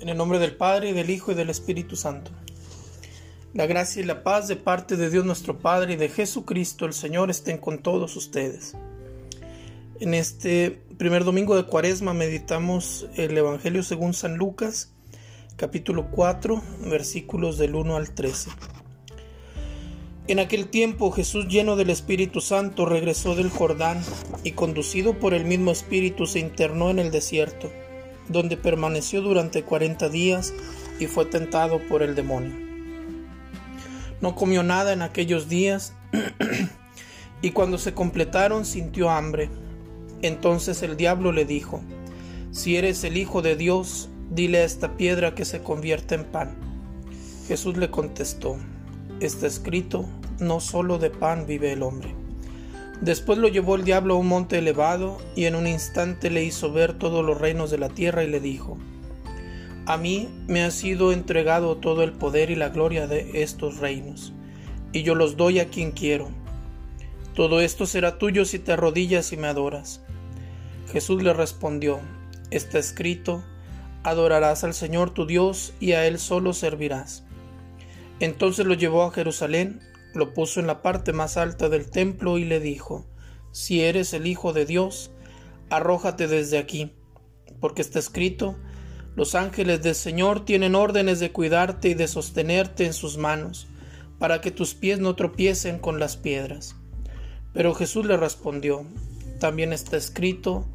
En el nombre del Padre, del Hijo, y del Espíritu Santo. La gracia y la paz de parte de Dios nuestro Padre y de Jesucristo el Señor estén con todos ustedes. En este primer domingo de Cuaresma meditamos el Evangelio según San Lucas, capítulo 4, versículos del 1 al 13. En aquel tiempo Jesús lleno del Espíritu Santo regresó del Jordán y conducido por el mismo Espíritu se internó en el desierto, donde permaneció durante cuarenta días y fue tentado por el demonio. No comió nada en aquellos días y cuando se completaron sintió hambre. Entonces el diablo le dijo, Si eres el Hijo de Dios, dile a esta piedra que se convierta en pan. Jesús le contestó, Está escrito, no solo de pan vive el hombre. Después lo llevó el diablo a un monte elevado y en un instante le hizo ver todos los reinos de la tierra y le dijo, A mí me ha sido entregado todo el poder y la gloria de estos reinos, y yo los doy a quien quiero. Todo esto será tuyo si te arrodillas y me adoras. Jesús le respondió, Está escrito, adorarás al Señor tu Dios y a Él solo servirás. Entonces lo llevó a Jerusalén lo puso en la parte más alta del templo y le dijo, Si eres el Hijo de Dios, arrójate desde aquí, porque está escrito, los ángeles del Señor tienen órdenes de cuidarte y de sostenerte en sus manos, para que tus pies no tropiecen con las piedras. Pero Jesús le respondió, también está escrito,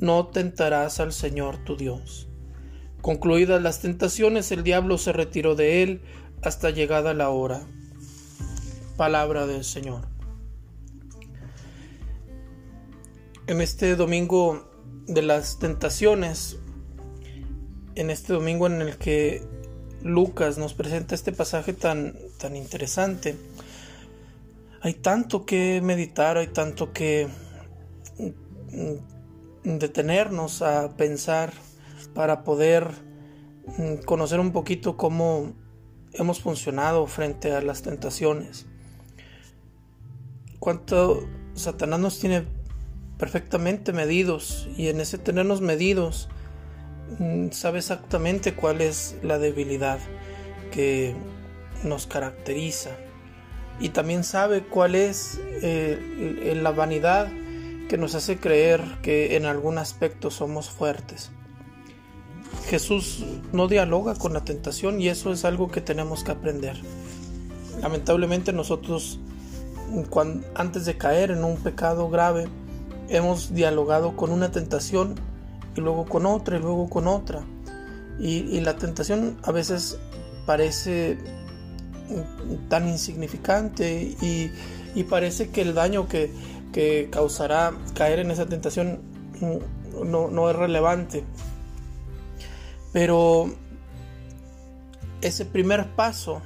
no tentarás al Señor tu Dios. Concluidas las tentaciones, el diablo se retiró de él hasta llegada la hora palabra del Señor. En este domingo de las tentaciones, en este domingo en el que Lucas nos presenta este pasaje tan, tan interesante, hay tanto que meditar, hay tanto que mm, detenernos a pensar para poder mm, conocer un poquito cómo hemos funcionado frente a las tentaciones cuánto Satanás nos tiene perfectamente medidos y en ese tenernos medidos mm, sabe exactamente cuál es la debilidad que nos caracteriza y también sabe cuál es eh, la vanidad que nos hace creer que en algún aspecto somos fuertes. Jesús no dialoga con la tentación y eso es algo que tenemos que aprender. Lamentablemente nosotros antes de caer en un pecado grave, hemos dialogado con una tentación y luego con otra y luego con otra. Y, la tentación a veces parece tan insignificante y, parece que el daño que, causará caer en esa tentación no, no es relevante. Pero ese primer paso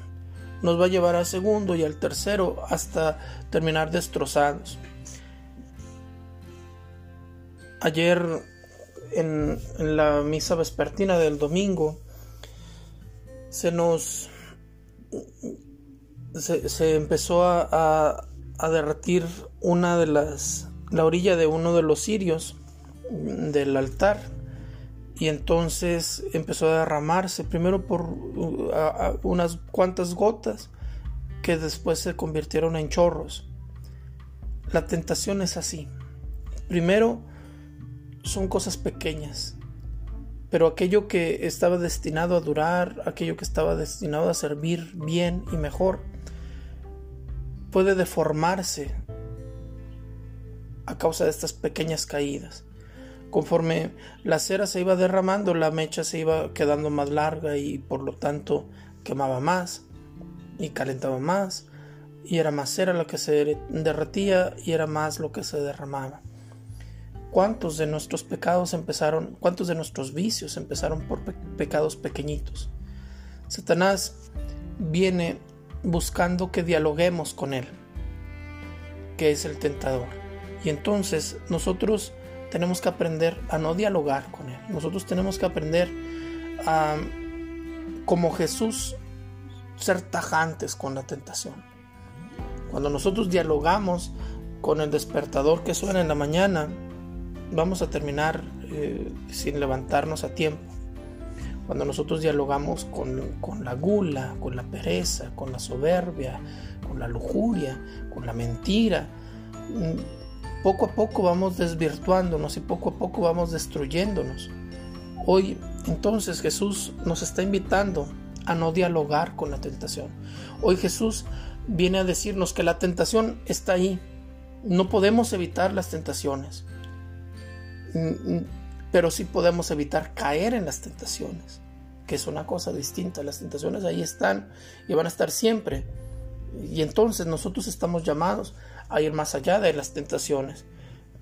nos va a llevar al segundo y al tercero hasta terminar destrozados. Ayer en, la misa vespertina del domingo se nos se, empezó a, a, derretir una de las la orilla de uno de los cirios del altar y entonces empezó a derramarse primero por uh, unas cuantas gotas que después se convirtieron en chorros. La tentación es así. Primero son cosas pequeñas, pero aquello que estaba destinado a durar, aquello que estaba destinado a servir bien y mejor, puede deformarse a causa de estas pequeñas caídas. Conforme la cera se iba derramando, la mecha se iba quedando más larga y por lo tanto quemaba más y calentaba más y era más cera lo que se derretía y era más lo que se derramaba. ¿Cuántos de nuestros pecados empezaron, cuántos de nuestros vicios empezaron por pecados pequeñitos? Satanás viene buscando que dialoguemos con él, que es el tentador. Y entonces nosotros tenemos que aprender a no dialogar con Él. Nosotros tenemos que aprender a, como Jesús, ser tajantes con la tentación. Cuando nosotros dialogamos con el despertador que suena en la mañana, vamos a terminar eh, sin levantarnos a tiempo. cuando nosotros dialogamos con, con, la gula, con la pereza, con la soberbia, con la lujuria, con la mentira, poco a poco vamos desvirtuándonos y poco a poco vamos destruyéndonos. Hoy entonces Jesús nos está invitando a no dialogar con la tentación. Hoy Jesús viene a decirnos que la tentación está ahí. No podemos evitar las tentaciones, pero sí podemos evitar caer en las tentaciones, que es una cosa distinta. Las tentaciones ahí están y van a estar siempre. Y entonces nosotros estamos llamados a ir más allá de las tentaciones.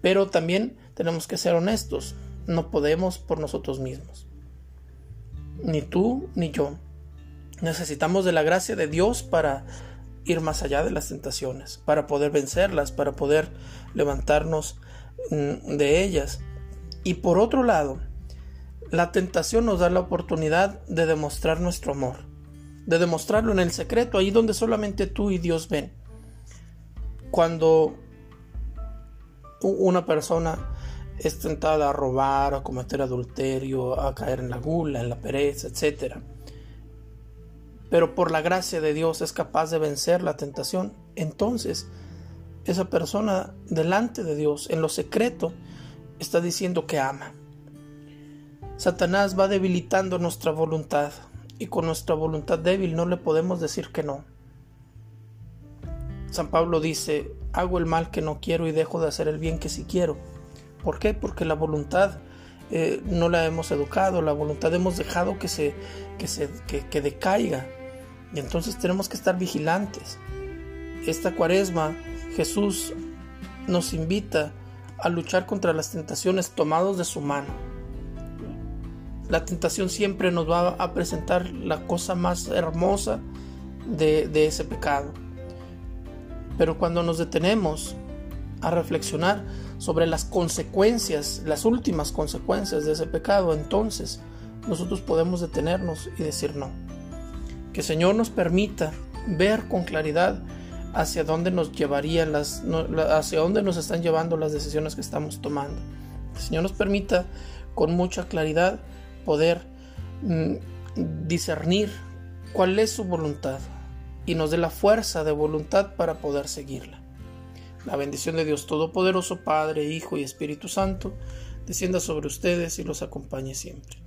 Pero también tenemos que ser honestos. No podemos por nosotros mismos. Ni tú ni yo. Necesitamos de la gracia de Dios para ir más allá de las tentaciones, para poder vencerlas, para poder levantarnos mm, de ellas. Y por otro lado, la tentación nos da la oportunidad de demostrar nuestro amor, de demostrarlo en el secreto, ahí donde solamente tú y Dios ven. Cuando una persona es tentada a robar, a cometer adulterio, a caer en la gula, en la pereza, etc pero por la gracia de Dios es capaz de vencer la tentación, entonces esa persona delante de Dios, en lo secreto, está diciendo que ama. Satanás va debilitando nuestra voluntad y con nuestra voluntad débil no le podemos decir que no. San Pablo dice, hago el mal que no quiero y dejo de hacer el bien que sí quiero. ¿Por qué? Porque la voluntad eh, no la hemos educado, la voluntad hemos dejado que se, que se que decaiga. Y entonces tenemos que estar vigilantes. Esta cuaresma Jesús nos invita a luchar contra las tentaciones tomados de su mano. La tentación siempre nos va a presentar la cosa más hermosa de, ese pecado. Pero cuando nos detenemos a reflexionar sobre las consecuencias, las últimas consecuencias de ese pecado, entonces nosotros podemos detenernos y decir no. Que Señor nos permita ver con claridad hacia dónde nos llevarían las, hacia dónde nos están llevando las decisiones que estamos tomando. Que el Señor nos permita con mucha claridad poder mm, discernir cuál es su voluntad y nos dé la fuerza de voluntad para poder seguirla. La bendición de Dios Todopoderoso, Padre, Hijo y Espíritu Santo, descienda sobre ustedes y los acompañe siempre.